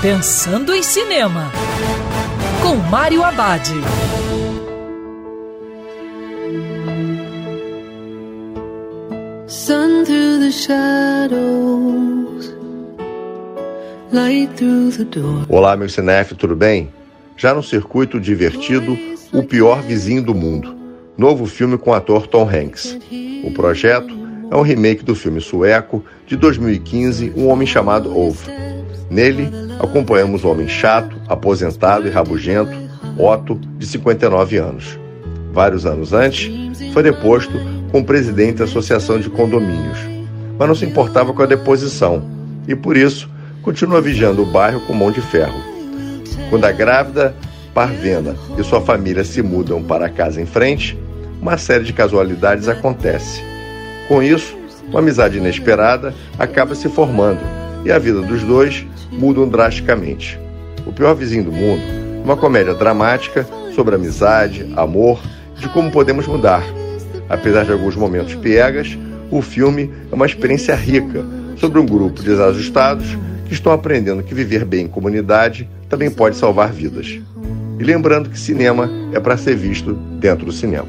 Pensando em Cinema, com Mário Abad. Sun through the shadows, light through the door. Olá, meu cinef, tudo bem? Já no circuito divertido, O Pior Vizinho do Mundo, novo filme com o ator Tom Hanks. O projeto é um remake do filme sueco de 2015, Um Homem Chamado Ove. Nele, acompanhamos o homem chato, aposentado e rabugento, Otto, de 59 anos. Vários anos antes, foi deposto como presidente da Associação de Condomínios, mas não se importava com a deposição e, por isso, continua vigiando o bairro com mão de ferro. Quando a grávida Parvena e sua família se mudam para a casa em frente, uma série de casualidades acontece. Com isso, uma amizade inesperada acaba se formando e a vida dos dois mudam drasticamente. O Pior Vizinho do Mundo uma comédia dramática sobre amizade, amor e de como podemos mudar. Apesar de alguns momentos piegas, o filme é uma experiência rica sobre um grupo de desajustados que estão aprendendo que viver bem em comunidade também pode salvar vidas. E lembrando que cinema é para ser visto dentro do cinema.